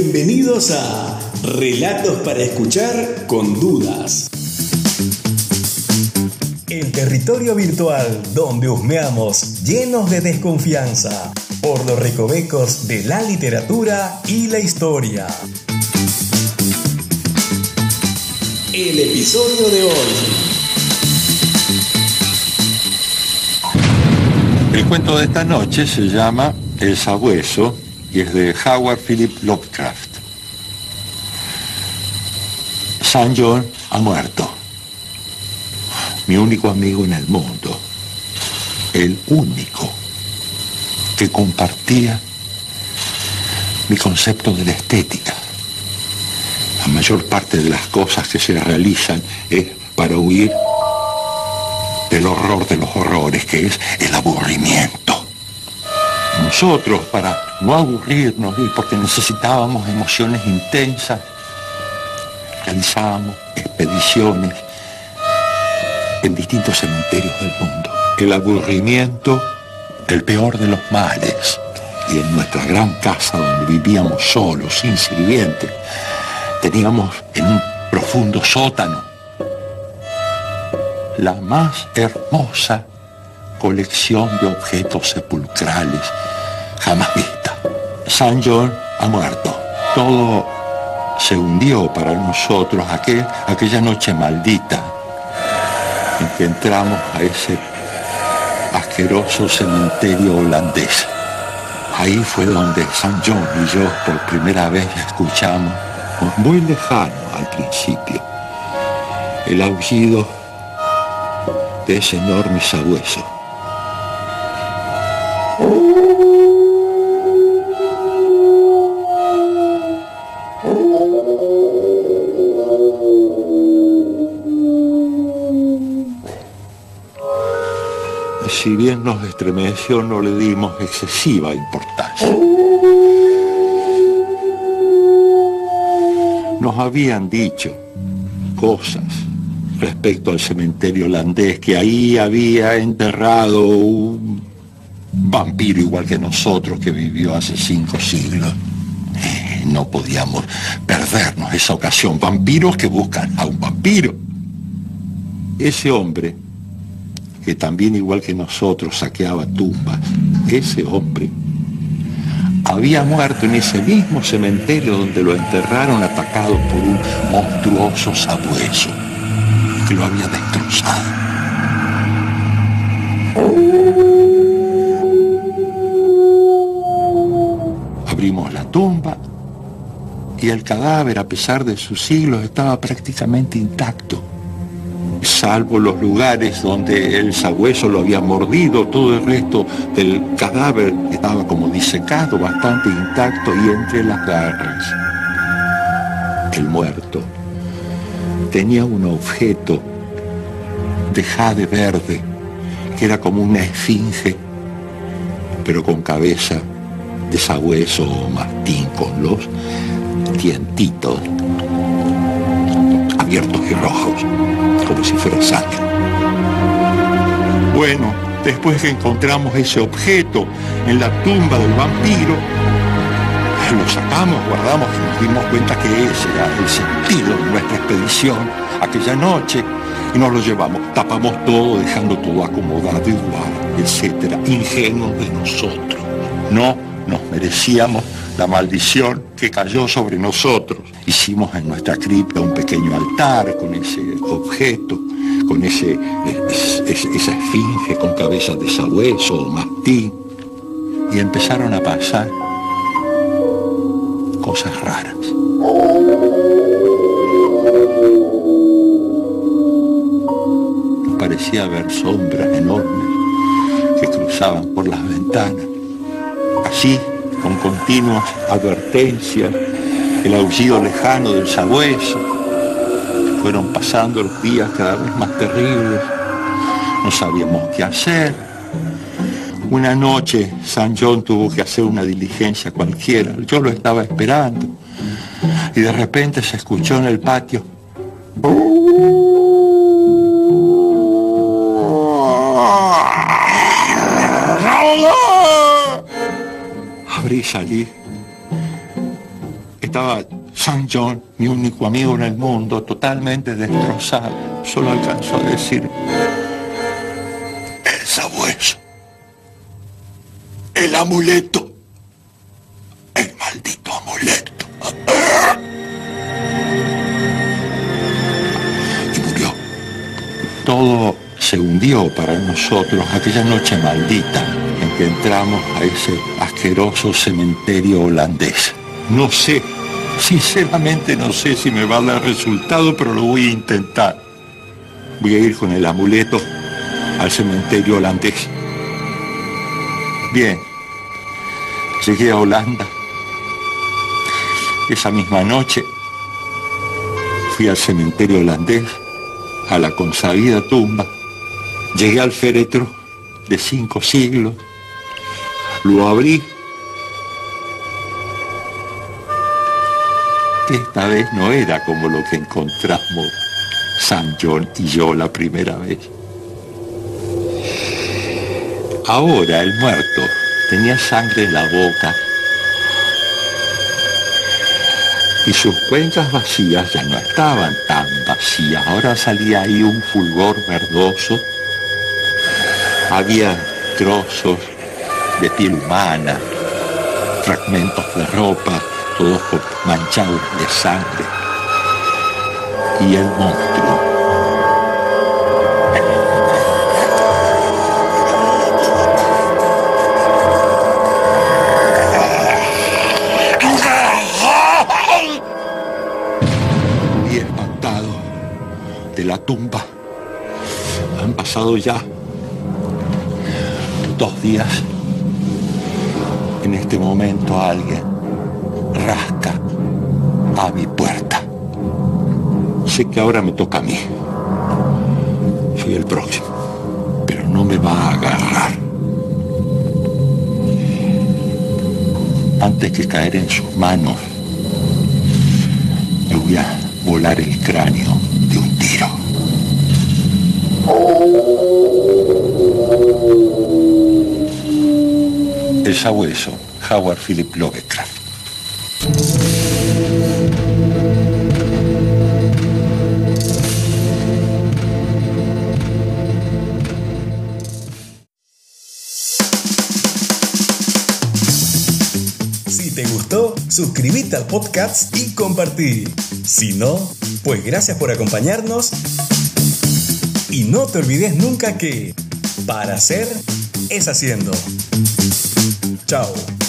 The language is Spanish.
Bienvenidos a Relatos para escuchar con dudas. El territorio virtual donde husmeamos llenos de desconfianza por los recovecos de la literatura y la historia. El episodio de hoy. El cuento de esta noche se llama El sabueso y es de Howard Philip Lovecraft. San John ha muerto. Mi único amigo en el mundo. El único que compartía mi concepto de la estética. La mayor parte de las cosas que se realizan es para huir del horror de los horrores, que es el aburrimiento. Nosotros, para no aburrirnos y porque necesitábamos emociones intensas, realizábamos expediciones en distintos cementerios del mundo. El aburrimiento, el peor de los males. Y en nuestra gran casa donde vivíamos solos, sin sirvientes, teníamos en un profundo sótano la más hermosa colección de objetos sepulcrales jamás vista. San John ha muerto. Todo se hundió para nosotros aquel, aquella noche maldita en que entramos a ese asqueroso cementerio holandés. Ahí fue donde San John y yo por primera vez escuchamos, muy lejano al principio, el aullido de ese enorme sabueso. Si bien nos estremeció, no le dimos excesiva importancia. Nos habían dicho cosas respecto al cementerio holandés, que ahí había enterrado un vampiro igual que nosotros que vivió hace cinco siglos. Eh, no podíamos perdernos esa ocasión. Vampiros que buscan a un vampiro. Ese hombre, que también igual que nosotros saqueaba tumbas, ese hombre había muerto en ese mismo cementerio donde lo enterraron atacado por un monstruoso sabueso que lo había destrozado. Abrimos la tumba y el cadáver, a pesar de sus siglos, estaba prácticamente intacto, salvo los lugares donde el sabueso lo había mordido, todo el resto del cadáver estaba como disecado, bastante intacto y entre las garras. El muerto tenía un objeto de jade verde, que era como una esfinge, pero con cabeza de sabueso o mastín, con los dientitos abiertos y rojos, como si fuera sangre. Bueno, después que encontramos ese objeto en la tumba del vampiro, lo sacamos, guardamos y nos dimos cuenta que ese era el sentido de nuestra expedición aquella noche y nos lo llevamos. Tapamos todo, dejando todo acomodado igual, etcétera. Ingenuos de nosotros. No nos merecíamos la maldición que cayó sobre nosotros. Hicimos en nuestra cripta un pequeño altar con ese objeto, con ese, esa esfinge con cabeza de sabueso o mastín. Y empezaron a pasar cosas raras. Parecía haber sombras enormes que cruzaban por las ventanas. Así, con continuas advertencias, el aullido lejano del sabueso. Fueron pasando los días cada vez más terribles. No sabíamos qué hacer. Una noche San John tuvo que hacer una diligencia cualquiera. Yo lo estaba esperando. Y de repente se escuchó en el patio. Y salí. Estaba San John, mi único amigo en el mundo, totalmente destrozado. Solo alcanzó a decir, el sabueso, el amuleto, el maldito amuleto. Y murió. Todo se hundió para nosotros aquella noche maldita entramos a ese asqueroso cementerio holandés. No sé, sinceramente no sé si me va a dar resultado, pero lo voy a intentar. Voy a ir con el amuleto al cementerio holandés. Bien, llegué a Holanda. Esa misma noche fui al cementerio holandés, a la consabida tumba. Llegué al féretro de cinco siglos, lo abrí Esta vez no era como lo que encontramos San John y yo la primera vez. Ahora el muerto tenía sangre en la boca y sus cuencas vacías ya no estaban tan vacías. Ahora salía ahí un fulgor verdoso. Había trozos de piel humana, fragmentos de ropa, todos manchados de sangre. Y el monstruo. Muy espantado de la tumba. Han pasado ya dos días. En este momento alguien rasca a mi puerta. Sé que ahora me toca a mí. Soy el próximo, pero no me va a agarrar. Antes que caer en sus manos, me voy a volar el cráneo de un tiro. El sabueso, Howard Philip Lovecraft. Si te gustó, suscríbete al podcast y compartí. Si no, pues gracias por acompañarnos. Y no te olvides nunca que para hacer es haciendo. Chao.